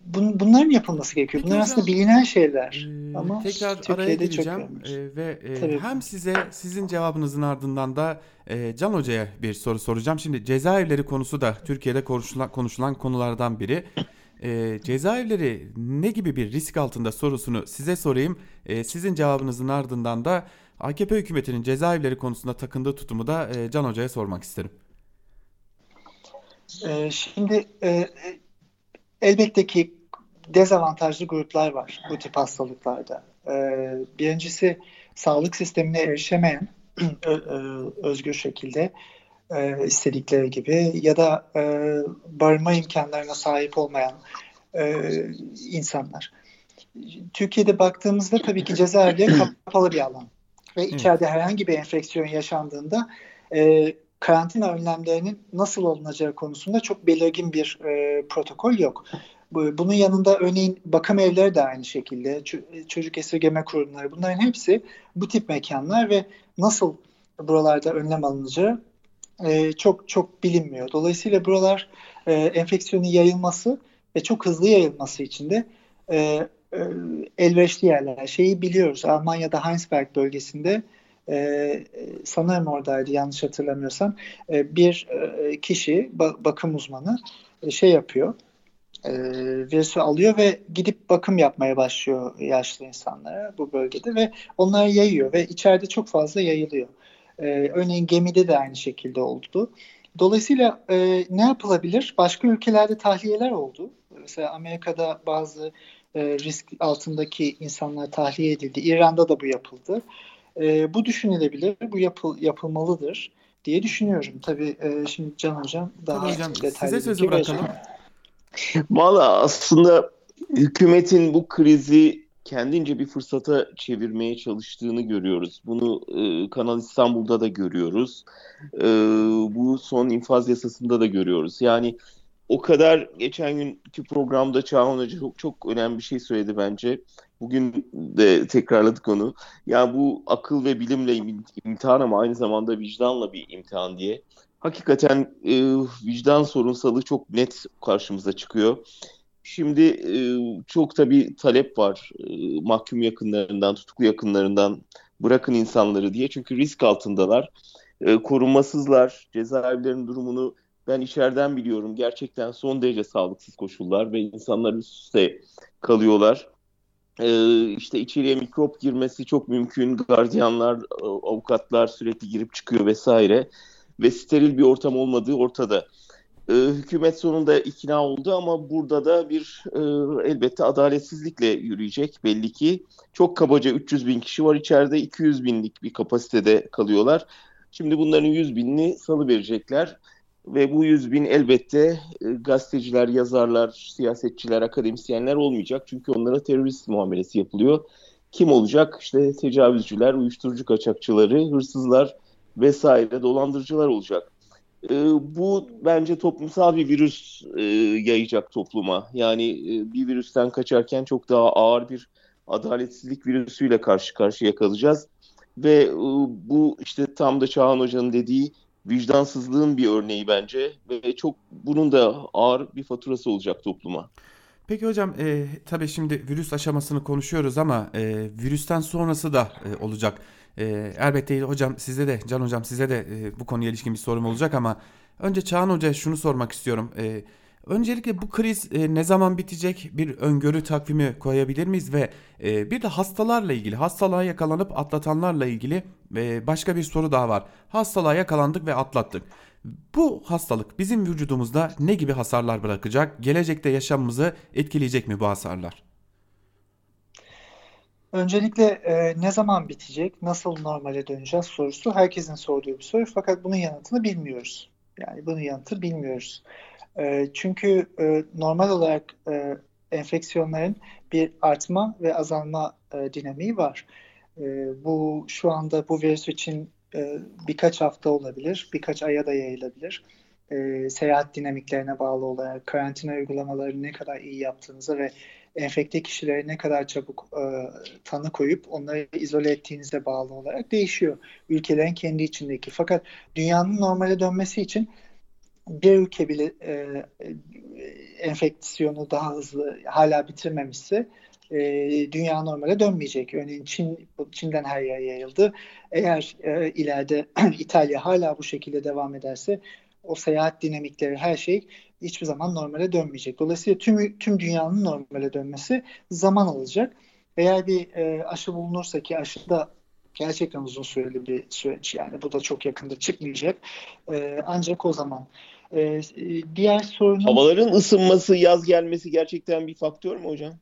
bun, bunların yapılması gerekiyor. Bunlar hocam, aslında bilinen şeyler. E, ama tekrar araya gireceğim e, ve e, hem size sizin cevabınızın ardından da e, Can Hoca'ya bir soru soracağım. Şimdi cezaevleri konusu da Türkiye'de konuşulan, konuşulan konulardan biri. E, cezaevleri ne gibi bir risk altında sorusunu size sorayım. E, sizin cevabınızın ardından da AKP hükümetinin cezaevleri konusunda takındığı tutumu da e, Can Hoca'ya sormak isterim. E, şimdi e, elbette ki dezavantajlı gruplar var bu tip hastalıklarda. Ee, birincisi sağlık sistemine erişemeyen özgür şekilde e, istedikleri gibi ya da e, barınma imkanlarına sahip olmayan e, insanlar. Türkiye'de baktığımızda tabii ki cezaevleri kapalı bir alan ve içeride herhangi bir enfeksiyon yaşandığında e, karantina önlemlerinin nasıl olunacağı konusunda çok belirgin bir e, protokol yok. Bunun yanında örneğin bakım evleri de aynı şekilde, çocuk esirgeme kurumları bunların hepsi bu tip mekanlar ve nasıl buralarda önlem alınacağı e, çok çok bilinmiyor. Dolayısıyla buralar e, enfeksiyonun yayılması ve çok hızlı yayılması için de e, e, elverişli yerler. Şeyi biliyoruz Almanya'da Heinsberg bölgesinde e, sanırım oradaydı yanlış hatırlamıyorsam e, bir e, kişi ba- bakım uzmanı e, şey yapıyor e, virüsü alıyor ve gidip bakım yapmaya başlıyor yaşlı insanlara bu bölgede ve onları yayıyor ve içeride çok fazla yayılıyor. E, örneğin gemide de aynı şekilde oldu. Dolayısıyla e, ne yapılabilir? Başka ülkelerde tahliyeler oldu. Mesela Amerika'da bazı e, risk altındaki insanlar tahliye edildi. İran'da da bu yapıldı. E, bu düşünülebilir, bu yapıl, yapılmalıdır diye düşünüyorum. Tabii e, şimdi Can Hocam daha Tabii hocam, detaylı size sözü bırakalım. Valla aslında hükümetin bu krizi kendince bir fırsata çevirmeye çalıştığını görüyoruz. Bunu e, Kanal İstanbul'da da görüyoruz. E, bu son infaz yasasında da görüyoruz. Yani o kadar geçen günkü programda Çağhan Hoca çok, çok önemli bir şey söyledi bence. Bugün de tekrarladık onu. Yani bu akıl ve bilimle imtihan ama aynı zamanda vicdanla bir imtihan diye hakikaten e, vicdan sorunsalı çok net karşımıza çıkıyor. Şimdi e, çok tabii talep var e, mahkum yakınlarından, tutuklu yakınlarından bırakın insanları diye. Çünkü risk altındalar. E, korunmasızlar. Cezaevlerinin durumunu ben içeriden biliyorum. Gerçekten son derece sağlıksız koşullar ve insanlar üst üste kalıyorlar. Ee, işte içeriye mikrop girmesi çok mümkün. Gardiyanlar, avukatlar sürekli girip çıkıyor vesaire ve steril bir ortam olmadığı ortada. e, hükümet sonunda ikna oldu ama burada da bir e, elbette adaletsizlikle yürüyecek belli ki. Çok kabaca 300 bin kişi var içeride 200 binlik bir kapasitede kalıyorlar. Şimdi bunların 100 binini salı verecekler ve bu 100 bin elbette e, gazeteciler, yazarlar, siyasetçiler, akademisyenler olmayacak. Çünkü onlara terörist muamelesi yapılıyor. Kim olacak? İşte tecavüzcüler, uyuşturucu kaçakçıları, hırsızlar vesaire dolandırıcılar olacak. E, bu bence toplumsal bir virüs e, yayacak topluma. Yani e, bir virüsten kaçarken çok daha ağır bir adaletsizlik virüsüyle karşı karşıya kalacağız. Ve e, bu işte tam da Çağhan Hoca'nın dediği vicdansızlığın bir örneği bence ve çok bunun da ağır bir faturası olacak topluma. Peki hocam e, tabii şimdi virüs aşamasını konuşuyoruz ama e, virüsten sonrası da e, olacak. E, elbette hocam size de Can hocam size de e, bu konuya ilişkin bir sorum olacak ama önce Çağan Hoca şunu sormak istiyorum. E, öncelikle bu kriz e, ne zaman bitecek bir öngörü takvimi koyabilir miyiz ve e, bir de hastalarla ilgili hastalığa yakalanıp atlatanlarla ilgili e, başka bir soru daha var. Hastalığa yakalandık ve atlattık. Bu hastalık bizim vücudumuzda ne gibi hasarlar bırakacak? Gelecekte yaşamımızı etkileyecek mi bu hasarlar? Öncelikle e, ne zaman bitecek, nasıl normale döneceğiz sorusu herkesin sorduğu bir soru. Fakat bunun yanıtını bilmiyoruz. Yani bunun yanıtı bilmiyoruz. E, çünkü e, normal olarak e, enfeksiyonların bir artma ve azalma e, dinamiği var. E, bu şu anda bu virüs için e, birkaç hafta olabilir, birkaç aya da yayılabilir. E, seyahat dinamiklerine bağlı olarak karantina uygulamalarını ne kadar iyi yaptığınıza ve enfekte kişilere ne kadar çabuk e, tanı koyup onları izole ettiğinize bağlı olarak değişiyor. Ülkelerin kendi içindeki. Fakat dünyanın normale dönmesi için bir ülke bile e, e enfeksiyonu daha hızlı hala bitirmemişse e, dünya normale dönmeyecek. Örneğin Çin, Çin'den her yere yayıldı. Eğer e, ileride İtalya hala bu şekilde devam ederse o seyahat dinamikleri her şey hiçbir zaman normale dönmeyecek. Dolayısıyla tüm tüm dünyanın normale dönmesi zaman alacak. Eğer bir e, aşı bulunursa ki aşı da gerçekten uzun süreli bir süreç yani bu da çok yakında çıkmayacak. E, ancak o zaman e, diğer sorunun... Havaların ısınması, yaz gelmesi gerçekten bir faktör mü hocam?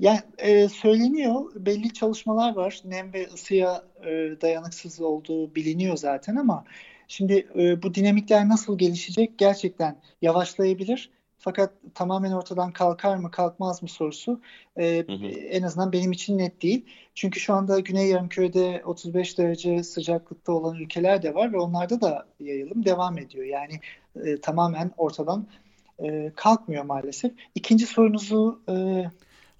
Yani e, söyleniyor, belli çalışmalar var. Nem ve ısıya e, dayanıksız olduğu biliniyor zaten ama şimdi e, bu dinamikler nasıl gelişecek gerçekten yavaşlayabilir. Fakat tamamen ortadan kalkar mı kalkmaz mı sorusu e, hı hı. en azından benim için net değil. Çünkü şu anda Güney Yarımköy'de 35 derece sıcaklıkta olan ülkeler de var ve onlarda da yayılım devam ediyor. Yani e, tamamen ortadan e, kalkmıyor maalesef. İkinci sorunuzu e,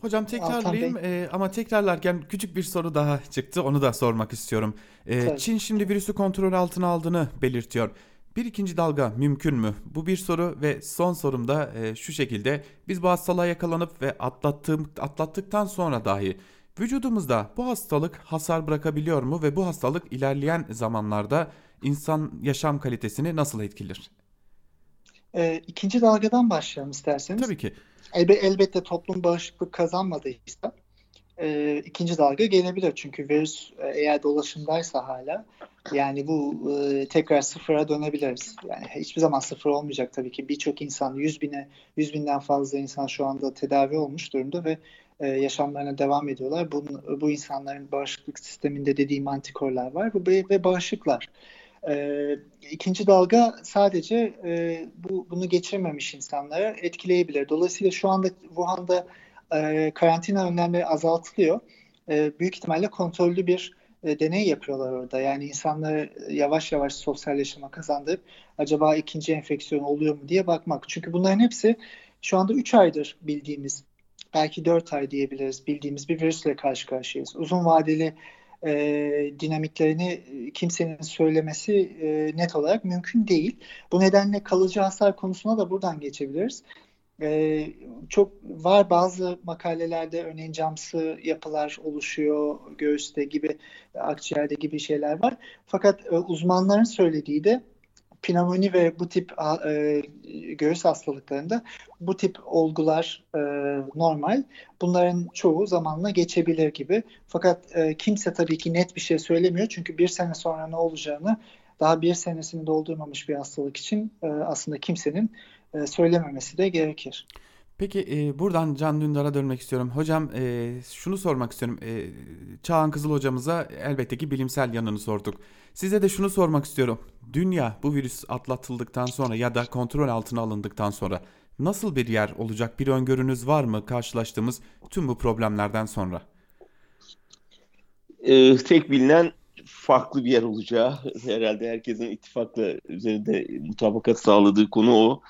Hocam tekrarlayayım e, ama tekrarlarken küçük bir soru daha çıktı. Onu da sormak istiyorum. E, Çin şimdi virüsü kontrol altına aldığını belirtiyor. Bir ikinci dalga mümkün mü? Bu bir soru ve son sorum da e, şu şekilde. Biz bu hastalığa yakalanıp ve atlattığım, atlattıktan sonra dahi vücudumuzda bu hastalık hasar bırakabiliyor mu ve bu hastalık ilerleyen zamanlarda insan yaşam kalitesini nasıl etkiler? E, ikinci dalgadan başlayalım isterseniz. Tabii ki. Elbe, elbette toplum bağışıklık kazanmadıysa e, ikinci dalga gelebilir. Çünkü virüs e, eğer dolaşımdaysa hala yani bu e, tekrar sıfıra dönebiliriz. Yani hiçbir zaman sıfır olmayacak tabii ki. Birçok insan, yüz bine, yüz binden fazla insan şu anda tedavi olmuş durumda ve e, yaşamlarına devam ediyorlar. Bu, bu insanların bağışıklık sisteminde dediğim antikorlar var ve bağışıklar. E, ikinci dalga sadece e, bu bunu geçirmemiş insanlara etkileyebilir. Dolayısıyla şu anda Wuhan'da e, karantina önlemleri azaltılıyor. E, büyük ihtimalle kontrollü bir e, deney yapıyorlar orada. Yani insanları yavaş yavaş sosyal yaşama kazandırıp acaba ikinci enfeksiyon oluyor mu diye bakmak. Çünkü bunların hepsi şu anda 3 aydır bildiğimiz belki 4 ay diyebiliriz bildiğimiz bir virüsle karşı karşıyayız. Uzun vadeli e, dinamiklerini kimsenin söylemesi e, net olarak mümkün değil. Bu nedenle kalıcı hasar konusuna da buradan geçebiliriz. E, çok var bazı makalelerde örneğin camsı yapılar oluşuyor göğüste gibi akciğerde gibi şeyler var. Fakat e, uzmanların söylediği de pnömoni ve bu tip e, göğüs hastalıklarında bu tip olgular e, normal. Bunların çoğu zamanla geçebilir gibi. Fakat e, kimse tabii ki net bir şey söylemiyor. Çünkü bir sene sonra ne olacağını daha bir senesini doldurmamış bir hastalık için e, aslında kimsenin e, söylememesi de gerekir. Peki e, buradan Can Dündar'a dönmek istiyorum. Hocam e, şunu sormak istiyorum. E, Çağan Kızıl hocamıza elbette ki bilimsel yanını sorduk. Size de şunu sormak istiyorum. Dünya bu virüs atlatıldıktan sonra ya da kontrol altına alındıktan sonra nasıl bir yer olacak? Bir öngörünüz var mı karşılaştığımız tüm bu problemlerden sonra? Ee, tek bilinen farklı bir yer olacağı herhalde herkesin ittifakla üzerinde mutabakat sağladığı konu o.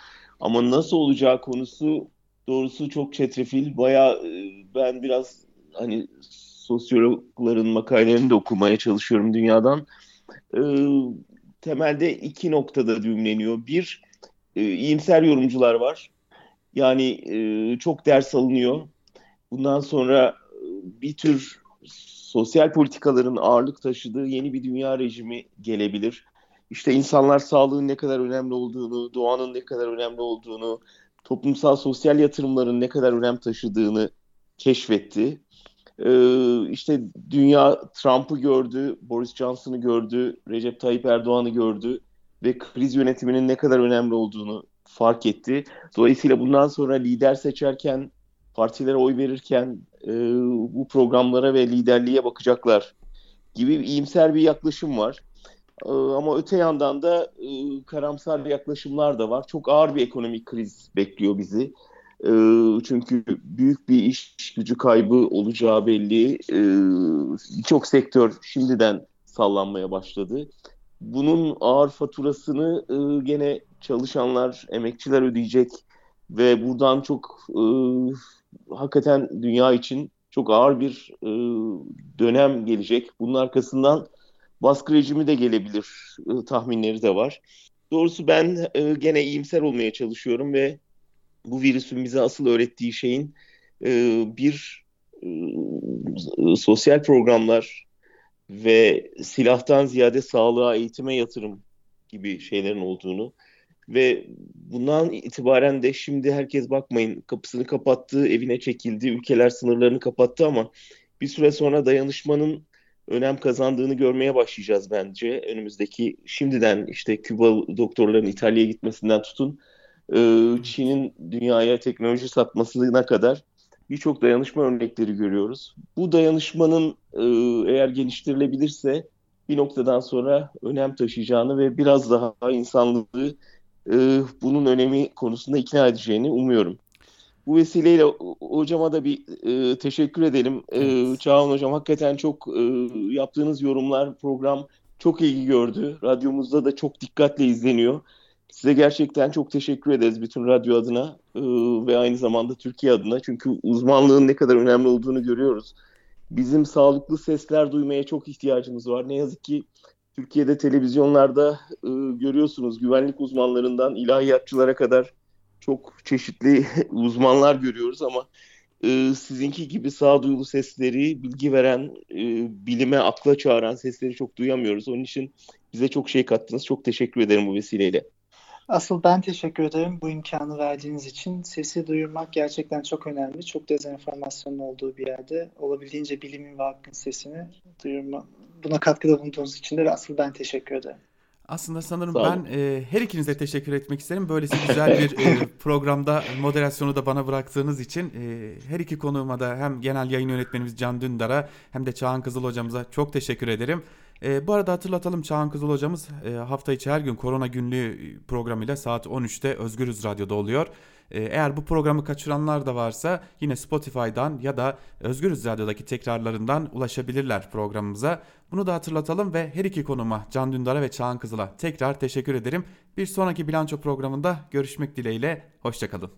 Ama nasıl olacağı konusu doğrusu çok çetrefil. Baya e, ben biraz hani sosyologların makalelerini de okumaya çalışıyorum dünyadan. E, temelde iki noktada düğümleniyor. Bir, e, iyimser yorumcular var. Yani çok ders alınıyor. Bundan sonra bir tür sosyal politikaların ağırlık taşıdığı yeni bir dünya rejimi gelebilir. İşte insanlar sağlığın ne kadar önemli olduğunu, doğanın ne kadar önemli olduğunu, toplumsal sosyal yatırımların ne kadar önem taşıdığını keşfetti. Ee, işte dünya Trump'ı gördü, Boris Johnson'ı gördü, Recep Tayyip Erdoğan'ı gördü ve kriz yönetiminin ne kadar önemli olduğunu fark etti. Dolayısıyla bundan sonra lider seçerken, partilere oy verirken e, bu programlara ve liderliğe bakacaklar gibi iyimser bir yaklaşım var. E, ama öte yandan da e, karamsar yaklaşımlar da var. Çok ağır bir ekonomik kriz bekliyor bizi. E, çünkü büyük bir iş gücü kaybı olacağı belli. E, Birçok sektör şimdiden sallanmaya başladı. Bunun ağır faturasını e, gene çalışanlar, emekçiler ödeyecek ve buradan çok e, hakikaten dünya için çok ağır bir dönem gelecek. Bunun arkasından baskı rejimi de gelebilir e, tahminleri de var. Doğrusu ben e, gene iyimser olmaya çalışıyorum ve bu virüsün bize asıl öğrettiği şeyin e, bir e, sosyal programlar ve silahtan ziyade sağlığa, eğitime yatırım gibi şeylerin olduğunu ve bundan itibaren de şimdi herkes bakmayın kapısını kapattı, evine çekildi, ülkeler sınırlarını kapattı ama bir süre sonra dayanışmanın önem kazandığını görmeye başlayacağız bence. Önümüzdeki şimdiden işte Küba doktorların İtalya'ya gitmesinden tutun e, Çin'in dünyaya teknoloji satmasına kadar birçok dayanışma örnekleri görüyoruz. Bu dayanışmanın e, eğer geliştirilebilirse bir noktadan sonra önem taşıyacağını ve biraz daha insanlığı e, bunun önemi konusunda ikna edeceğini umuyorum. Bu vesileyle hocama da bir e, teşekkür edelim. E, Çağan hocam hakikaten çok e, yaptığınız yorumlar, program çok ilgi gördü. Radyomuzda da çok dikkatle izleniyor. Size gerçekten çok teşekkür ederiz bütün radyo adına e, ve aynı zamanda Türkiye adına. Çünkü uzmanlığın ne kadar önemli olduğunu görüyoruz. Bizim sağlıklı sesler duymaya çok ihtiyacımız var. Ne yazık ki Türkiye'de televizyonlarda e, görüyorsunuz güvenlik uzmanlarından ilahiyatçılara kadar çok çeşitli uzmanlar görüyoruz ama e, sizinki gibi sağduyulu sesleri, bilgi veren, e, bilime, akla çağıran sesleri çok duyamıyoruz. Onun için bize çok şey kattınız. Çok teşekkür ederim bu vesileyle. Asıl ben teşekkür ederim bu imkanı verdiğiniz için. Sesi duyurmak gerçekten çok önemli. Çok dezenformasyonun olduğu bir yerde olabildiğince bilimin ve hakkın sesini duyurma, buna katkıda bulunduğunuz için de asıl ben teşekkür ederim. Aslında sanırım ben e, her ikinize teşekkür etmek isterim. Böylesi güzel bir e, programda moderasyonu da bana bıraktığınız için e, her iki konuğuma da hem genel yayın yönetmenimiz Can Dündar'a hem de Çağan Kızıl hocamıza çok teşekkür ederim. E, bu arada hatırlatalım Çağan Kızıl hocamız e, hafta içi her gün Korona Günlüğü programıyla saat 13'te Özgürüz Radyo'da oluyor. E, eğer bu programı kaçıranlar da varsa yine Spotify'dan ya da Özgürüz Radyo'daki tekrarlarından ulaşabilirler programımıza. Bunu da hatırlatalım ve her iki konuma Can Dündar'a ve Çağan Kızıl'a tekrar teşekkür ederim. Bir sonraki bilanço programında görüşmek dileğiyle. Hoşçakalın.